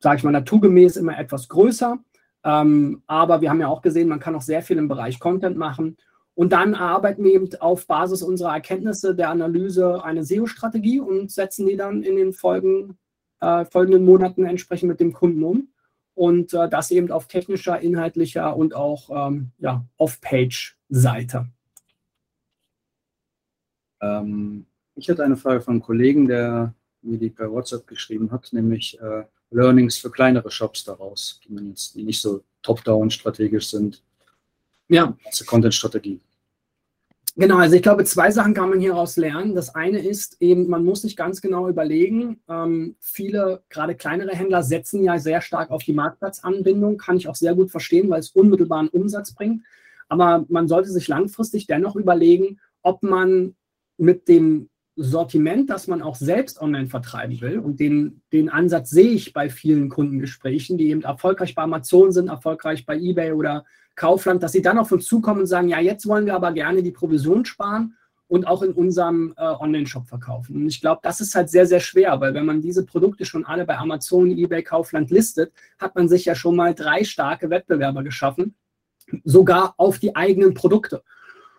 sage ich mal, naturgemäß immer etwas größer. Ähm, aber wir haben ja auch gesehen, man kann auch sehr viel im Bereich Content machen. Und dann erarbeiten wir eben auf Basis unserer Erkenntnisse der Analyse eine SEO-Strategie und setzen die dann in den Folgen, äh, folgenden Monaten entsprechend mit dem Kunden um. Und äh, das eben auf technischer, inhaltlicher und auch ähm, ja, Off-Page-Seite. Ähm, ich hatte eine Frage von einem Kollegen, der mir die per WhatsApp geschrieben hat, nämlich äh, Learnings für kleinere Shops daraus, die, man jetzt, die nicht so top-down strategisch sind. Ja. Also Content-Strategie. Genau, also ich glaube, zwei Sachen kann man hieraus lernen. Das eine ist eben, man muss sich ganz genau überlegen, ähm, viele, gerade kleinere Händler, setzen ja sehr stark auf die Marktplatzanbindung, kann ich auch sehr gut verstehen, weil es unmittelbaren Umsatz bringt. Aber man sollte sich langfristig dennoch überlegen, ob man mit dem Sortiment, das man auch selbst online vertreiben will. Und den, den Ansatz sehe ich bei vielen Kundengesprächen, die eben erfolgreich bei Amazon sind, erfolgreich bei eBay oder Kaufland, dass sie dann auf uns zukommen und sagen, ja, jetzt wollen wir aber gerne die Provision sparen und auch in unserem äh, Online-Shop verkaufen. Und ich glaube, das ist halt sehr, sehr schwer, weil wenn man diese Produkte schon alle bei Amazon, eBay, Kaufland listet, hat man sich ja schon mal drei starke Wettbewerber geschaffen, sogar auf die eigenen Produkte.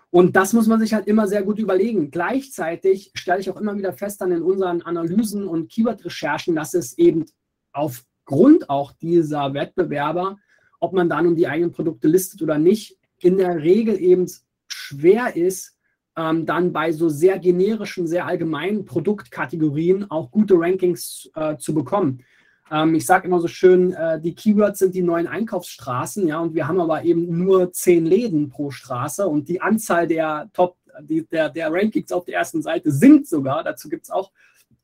Und das muss man sich halt immer sehr gut überlegen. Gleichzeitig stelle ich auch immer wieder fest dann in unseren Analysen und Keyword-Recherchen, dass es eben aufgrund auch dieser Wettbewerber, ob man dann um die eigenen Produkte listet oder nicht, in der Regel eben schwer ist, ähm, dann bei so sehr generischen, sehr allgemeinen Produktkategorien auch gute Rankings äh, zu bekommen. Ähm, ich sage immer so schön, äh, die Keywords sind die neuen Einkaufsstraßen, ja, und wir haben aber eben nur zehn Läden pro Straße und die Anzahl der Top, die, der, der Rankings auf der ersten Seite sinkt sogar. Dazu gibt es auch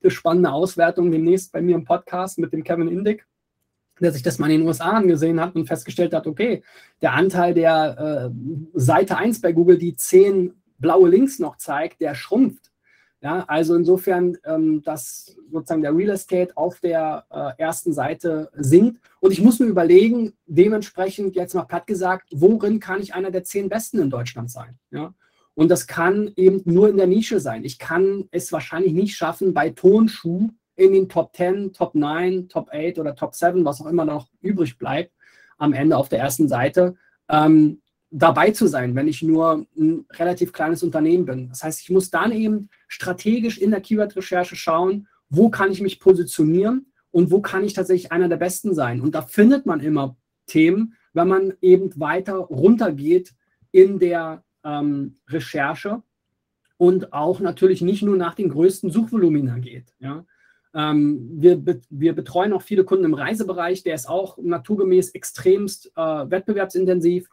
eine spannende Auswertung demnächst bei mir im Podcast mit dem Kevin Indick der sich das mal in den USA angesehen hat und festgestellt hat, okay, der Anteil der äh, Seite 1 bei Google, die zehn blaue Links noch zeigt, der schrumpft. Ja, also insofern, ähm, dass sozusagen der Real Estate auf der äh, ersten Seite sinkt. Und ich muss mir überlegen, dementsprechend jetzt mal platt gesagt, worin kann ich einer der zehn Besten in Deutschland sein? Ja? Und das kann eben nur in der Nische sein. Ich kann es wahrscheinlich nicht schaffen, bei Tonschuh in den Top 10, Top 9, Top 8 oder Top 7, was auch immer noch übrig bleibt, am Ende auf der ersten Seite, ähm, dabei zu sein, wenn ich nur ein relativ kleines Unternehmen bin. Das heißt, ich muss dann eben strategisch in der Keyword-Recherche schauen, wo kann ich mich positionieren und wo kann ich tatsächlich einer der Besten sein. Und da findet man immer Themen, wenn man eben weiter runtergeht in der ähm, Recherche und auch natürlich nicht nur nach den größten Suchvolumina geht. Ja. Ähm, wir, wir betreuen auch viele Kunden im Reisebereich, der ist auch naturgemäß extremst äh, wettbewerbsintensiv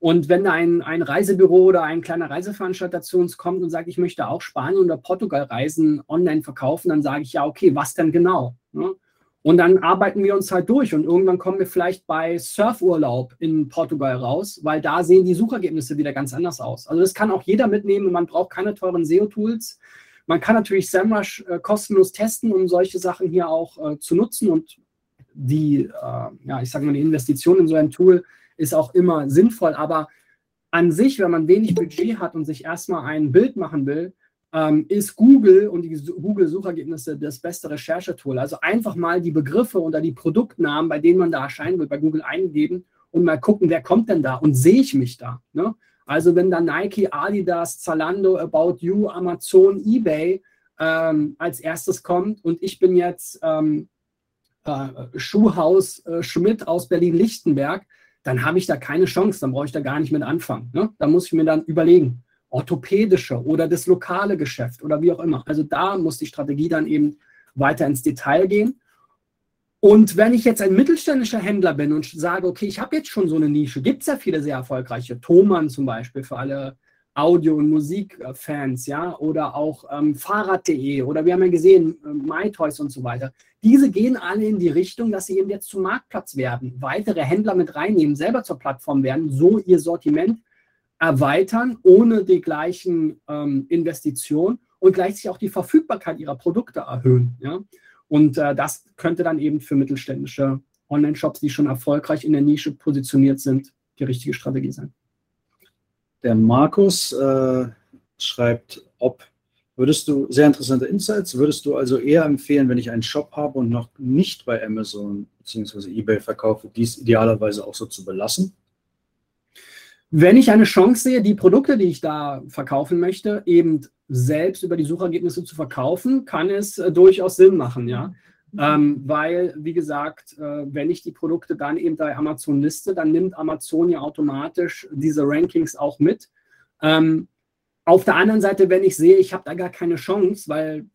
und wenn ein, ein Reisebüro oder ein kleiner Reiseveranstalter zu uns kommt und sagt, ich möchte auch Spanien oder Portugal Reisen online verkaufen, dann sage ich ja, okay, was denn genau? Ne? Und dann arbeiten wir uns halt durch und irgendwann kommen wir vielleicht bei Surfurlaub in Portugal raus, weil da sehen die Suchergebnisse wieder ganz anders aus. Also das kann auch jeder mitnehmen man braucht keine teuren SEO-Tools. Man kann natürlich SEMrush äh, kostenlos testen, um solche Sachen hier auch äh, zu nutzen und die, äh, ja, ich sage mal, die Investition in so ein Tool ist auch immer sinnvoll. Aber an sich, wenn man wenig Budget hat und sich erstmal ein Bild machen will, ähm, ist Google und die Google-Suchergebnisse das beste Recherchetool. Also einfach mal die Begriffe oder die Produktnamen, bei denen man da erscheinen will, bei Google eingeben und mal gucken, wer kommt denn da und sehe ich mich da. Ne? Also wenn da Nike, Adidas, Zalando, About You, Amazon, eBay ähm, als erstes kommt und ich bin jetzt ähm, äh, Schuhhaus äh, Schmidt aus Berlin-Lichtenberg, dann habe ich da keine Chance, dann brauche ich da gar nicht mit anfangen. Ne? Da muss ich mir dann überlegen, orthopädische oder das lokale Geschäft oder wie auch immer. Also da muss die Strategie dann eben weiter ins Detail gehen. Und wenn ich jetzt ein mittelständischer Händler bin und sage, okay, ich habe jetzt schon so eine Nische, gibt es ja viele sehr erfolgreiche, Thomann zum Beispiel für alle Audio- und Musikfans, ja, oder auch ähm, Fahrrad.de oder wir haben ja gesehen, äh, MyToys und so weiter. Diese gehen alle in die Richtung, dass sie eben jetzt zum Marktplatz werden, weitere Händler mit reinnehmen, selber zur Plattform werden, so ihr Sortiment erweitern, ohne die gleichen ähm, Investitionen und gleichzeitig auch die Verfügbarkeit ihrer Produkte erhöhen. Ja? Und äh, das könnte dann eben für mittelständische Online-Shops, die schon erfolgreich in der Nische positioniert sind, die richtige Strategie sein. Der Markus äh, schreibt, ob würdest du, sehr interessante Insights, würdest du also eher empfehlen, wenn ich einen Shop habe und noch nicht bei Amazon bzw. eBay verkaufe, dies idealerweise auch so zu belassen? Wenn ich eine Chance sehe, die Produkte, die ich da verkaufen möchte, eben selbst über die Suchergebnisse zu verkaufen, kann es äh, durchaus Sinn machen, ja. Ähm, weil, wie gesagt, äh, wenn ich die Produkte dann eben bei Amazon liste, dann nimmt Amazon ja automatisch diese Rankings auch mit. Ähm, auf der anderen Seite, wenn ich sehe, ich habe da gar keine Chance, weil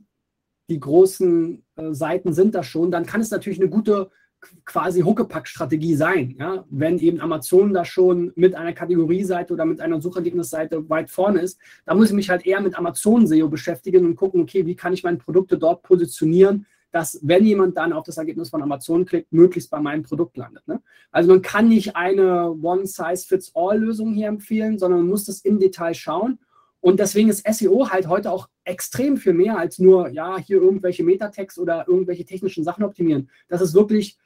die großen äh, Seiten sind da schon, dann kann es natürlich eine gute quasi Huckepack-Strategie sein. Ja? Wenn eben Amazon da schon mit einer Kategorieseite oder mit einer Suchergebnisseite weit vorne ist, da muss ich mich halt eher mit Amazon SEO beschäftigen und gucken, okay, wie kann ich meine Produkte dort positionieren, dass, wenn jemand dann auf das Ergebnis von Amazon klickt, möglichst bei meinem Produkt landet. Ne? Also man kann nicht eine One-Size-Fits-All-Lösung hier empfehlen, sondern man muss das im Detail schauen. Und deswegen ist SEO halt heute auch extrem viel mehr als nur, ja, hier irgendwelche Metatext oder irgendwelche technischen Sachen optimieren. Das ist wirklich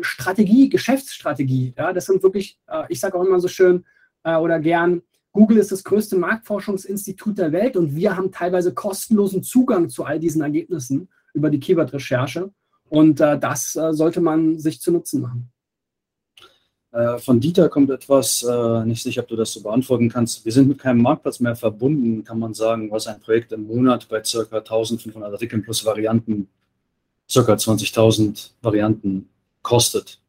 Strategie, Geschäftsstrategie. Ja, das sind wirklich, äh, ich sage auch immer so schön äh, oder gern, Google ist das größte Marktforschungsinstitut der Welt und wir haben teilweise kostenlosen Zugang zu all diesen Ergebnissen über die Keyword-Recherche. Und äh, das äh, sollte man sich zu Nutzen machen. Äh, von Dieter kommt etwas, äh, nicht sicher, ob du das so beantworten kannst. Wir sind mit keinem Marktplatz mehr verbunden, kann man sagen, was ein Projekt im Monat bei ca. 1500 Artikeln plus Varianten, ca. 20.000 Varianten kostet.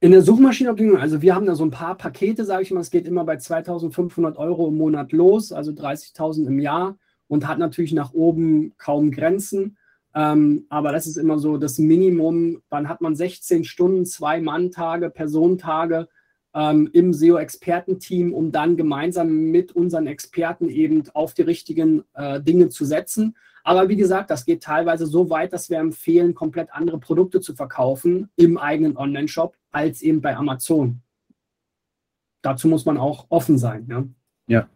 In der Suchmaschinenoptimierung, also wir haben da so ein paar Pakete, sage ich mal, es geht immer bei 2500 Euro im Monat los, also 30.000 im Jahr und hat natürlich nach oben kaum Grenzen. Ähm, aber das ist immer so das Minimum. Dann hat man 16 Stunden, zwei Mann-Tage, Personentage ähm, im SEO-Expertenteam, um dann gemeinsam mit unseren Experten eben auf die richtigen äh, Dinge zu setzen. Aber wie gesagt, das geht teilweise so weit, dass wir empfehlen, komplett andere Produkte zu verkaufen im eigenen Online-Shop als eben bei Amazon. Dazu muss man auch offen sein. Ja. ja.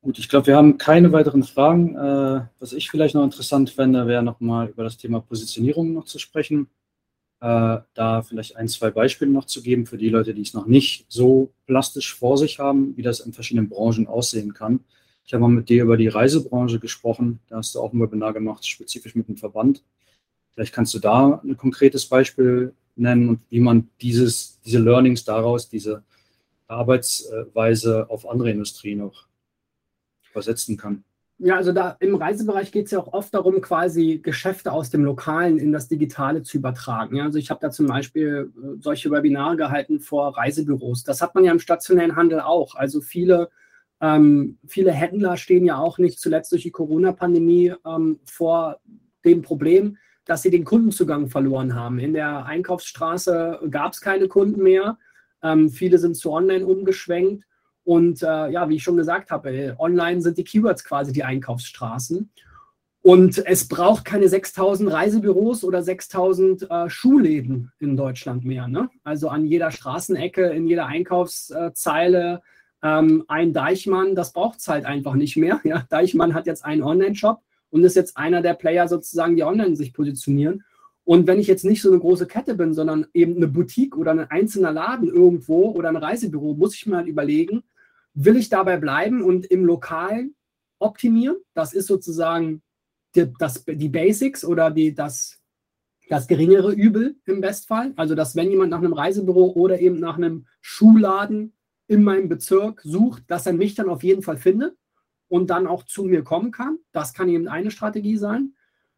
Gut, ich glaube, wir haben keine weiteren Fragen. Äh, was ich vielleicht noch interessant fände, wäre nochmal über das Thema Positionierung noch zu sprechen. Äh, da vielleicht ein, zwei Beispiele noch zu geben für die Leute, die es noch nicht so plastisch vor sich haben, wie das in verschiedenen Branchen aussehen kann. Ich habe mal mit dir über die Reisebranche gesprochen. Da hast du auch ein Webinar gemacht, spezifisch mit dem Verband. Vielleicht kannst du da ein konkretes Beispiel nennen und wie man dieses, diese Learnings daraus, diese Arbeitsweise auf andere Industrien noch übersetzen kann. Ja, also da im Reisebereich geht es ja auch oft darum, quasi Geschäfte aus dem Lokalen in das Digitale zu übertragen. Ja, also ich habe da zum Beispiel äh, solche Webinare gehalten vor Reisebüros. Das hat man ja im stationären Handel auch. Also viele, ähm, viele Händler stehen ja auch nicht zuletzt durch die Corona-Pandemie ähm, vor dem Problem, dass sie den Kundenzugang verloren haben. In der Einkaufsstraße gab es keine Kunden mehr. Ähm, viele sind zu Online umgeschwenkt. Und äh, ja, wie ich schon gesagt habe, äh, online sind die Keywords quasi die Einkaufsstraßen. Und es braucht keine 6000 Reisebüros oder 6000 äh, Schuhläden in Deutschland mehr. Ne? Also an jeder Straßenecke, in jeder Einkaufszeile ähm, ein Deichmann, das braucht es halt einfach nicht mehr. Ja? Deichmann hat jetzt einen Online-Shop und ist jetzt einer der Player sozusagen, die online sich positionieren. Und wenn ich jetzt nicht so eine große Kette bin, sondern eben eine Boutique oder ein einzelner Laden irgendwo oder ein Reisebüro, muss ich mir halt überlegen, will ich dabei bleiben und im Lokalen optimieren. Das ist sozusagen die, das, die Basics oder die, das, das geringere Übel im Bestfall. Also, dass wenn jemand nach einem Reisebüro oder eben nach einem Schuhladen in meinem Bezirk sucht, dass er mich dann auf jeden Fall findet und dann auch zu mir kommen kann. Das kann eben eine Strategie sein.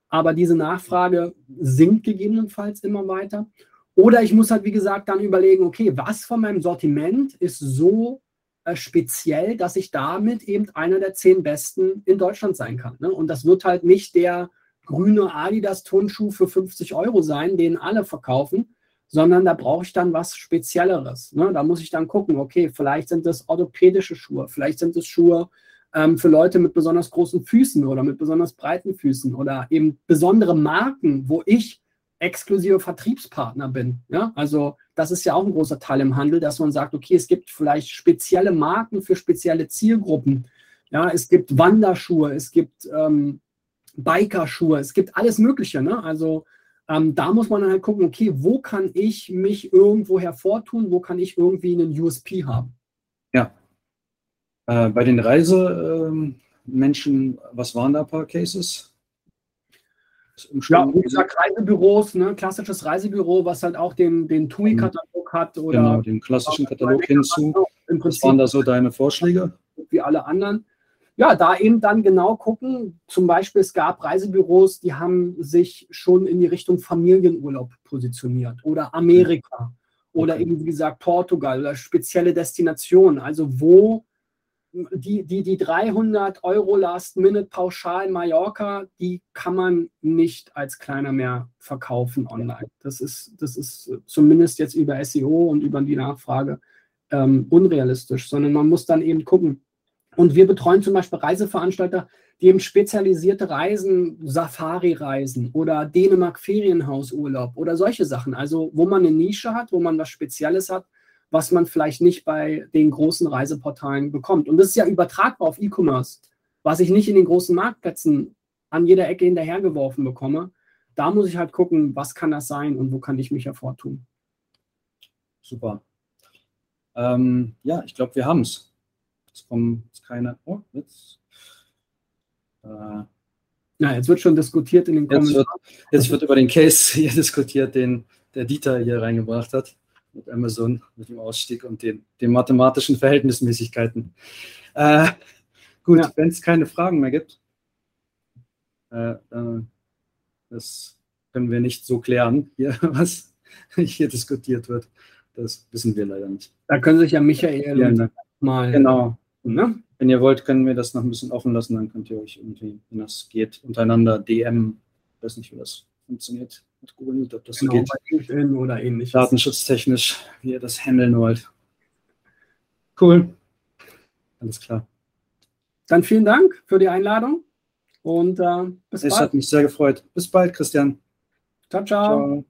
Aber diese Nachfrage sinkt gegebenenfalls immer weiter. Oder ich muss halt, wie gesagt, dann überlegen, okay, was von meinem Sortiment ist so äh, speziell, dass ich damit eben einer der zehn Besten in Deutschland sein kann. Ne? Und das wird halt nicht der grüne Adidas-Turnschuh für 50 Euro sein, den alle verkaufen, sondern da brauche ich dann was Spezielleres. Ne? Da muss ich dann gucken, okay, vielleicht sind das orthopädische Schuhe, vielleicht sind es Schuhe ähm, für Leute mit besonders großen Füßen oder mit besonders breiten Füßen oder eben besondere Marken, wo ich exklusive Vertriebspartner bin. Ja? Also das ist ja auch ein großer Teil im Handel, dass man sagt, okay, es gibt vielleicht spezielle Marken für spezielle Zielgruppen. Ja, es gibt Wanderschuhe, es gibt ähm, Bikerschuhe, es gibt alles Mögliche. Ne? Also ähm, da muss man dann halt gucken, okay, wo kann ich mich irgendwo hervortun, wo kann ich irgendwie einen USP haben? Ja. Äh, bei den Reisemenschen, äh, was waren da ein paar Cases? Ja, wie gesagt, Reisebüros, ne? klassisches Reisebüro, was halt auch den, den TUI-Katalog hat. Oder genau, den klassischen Katalog hinzu. Im Prinzip, was waren da so deine Vorschläge? Wie alle anderen. Ja, da eben dann genau gucken. Zum Beispiel, es gab Reisebüros, die haben sich schon in die Richtung Familienurlaub positioniert oder Amerika okay. oder eben, wie gesagt, Portugal oder spezielle Destinationen. Also, wo die, die, die 300 Euro Last-Minute-Pauschal Mallorca, die kann man nicht als kleiner mehr verkaufen online. Das ist, das ist zumindest jetzt über SEO und über die Nachfrage ähm, unrealistisch, sondern man muss dann eben gucken. Und wir betreuen zum Beispiel Reiseveranstalter, die eben spezialisierte Reisen, Safari-Reisen oder Dänemark-Ferienhausurlaub oder solche Sachen. Also wo man eine Nische hat, wo man was Spezielles hat, was man vielleicht nicht bei den großen Reiseportalen bekommt. Und das ist ja übertragbar auf E-Commerce, was ich nicht in den großen Marktplätzen an jeder Ecke hinterhergeworfen bekomme. Da muss ich halt gucken, was kann das sein und wo kann ich mich hervortun. Super. Ähm, ja, ich glaube, wir haben es. Jetzt keine. Oh, jetzt. Äh, ja, jetzt wird schon diskutiert in den Kommentaren. Jetzt wird, jetzt wird über den Case hier diskutiert, den der Dieter hier reingebracht hat. mit Amazon, mit dem Ausstieg und den, den mathematischen Verhältnismäßigkeiten. Äh, gut, ja. wenn es keine Fragen mehr gibt, äh, äh, das können wir nicht so klären, hier, was hier diskutiert wird. Das wissen wir leider nicht. Da können sich ja Michael ja, ne. mal. Genau. Ne? Wenn ihr wollt, können wir das noch ein bisschen offen lassen, dann könnt ihr euch irgendwie, wenn das geht, untereinander DM. Ich weiß nicht, wie das funktioniert mit Google Meet, ob das genau, so geht. LinkedIn oder ähnliches. Datenschutztechnisch, wie ihr das handeln wollt. Cool. Alles klar. Dann vielen Dank für die Einladung und äh, bis es bald. Es hat mich sehr gefreut. Bis bald, Christian. ciao. ciao. ciao.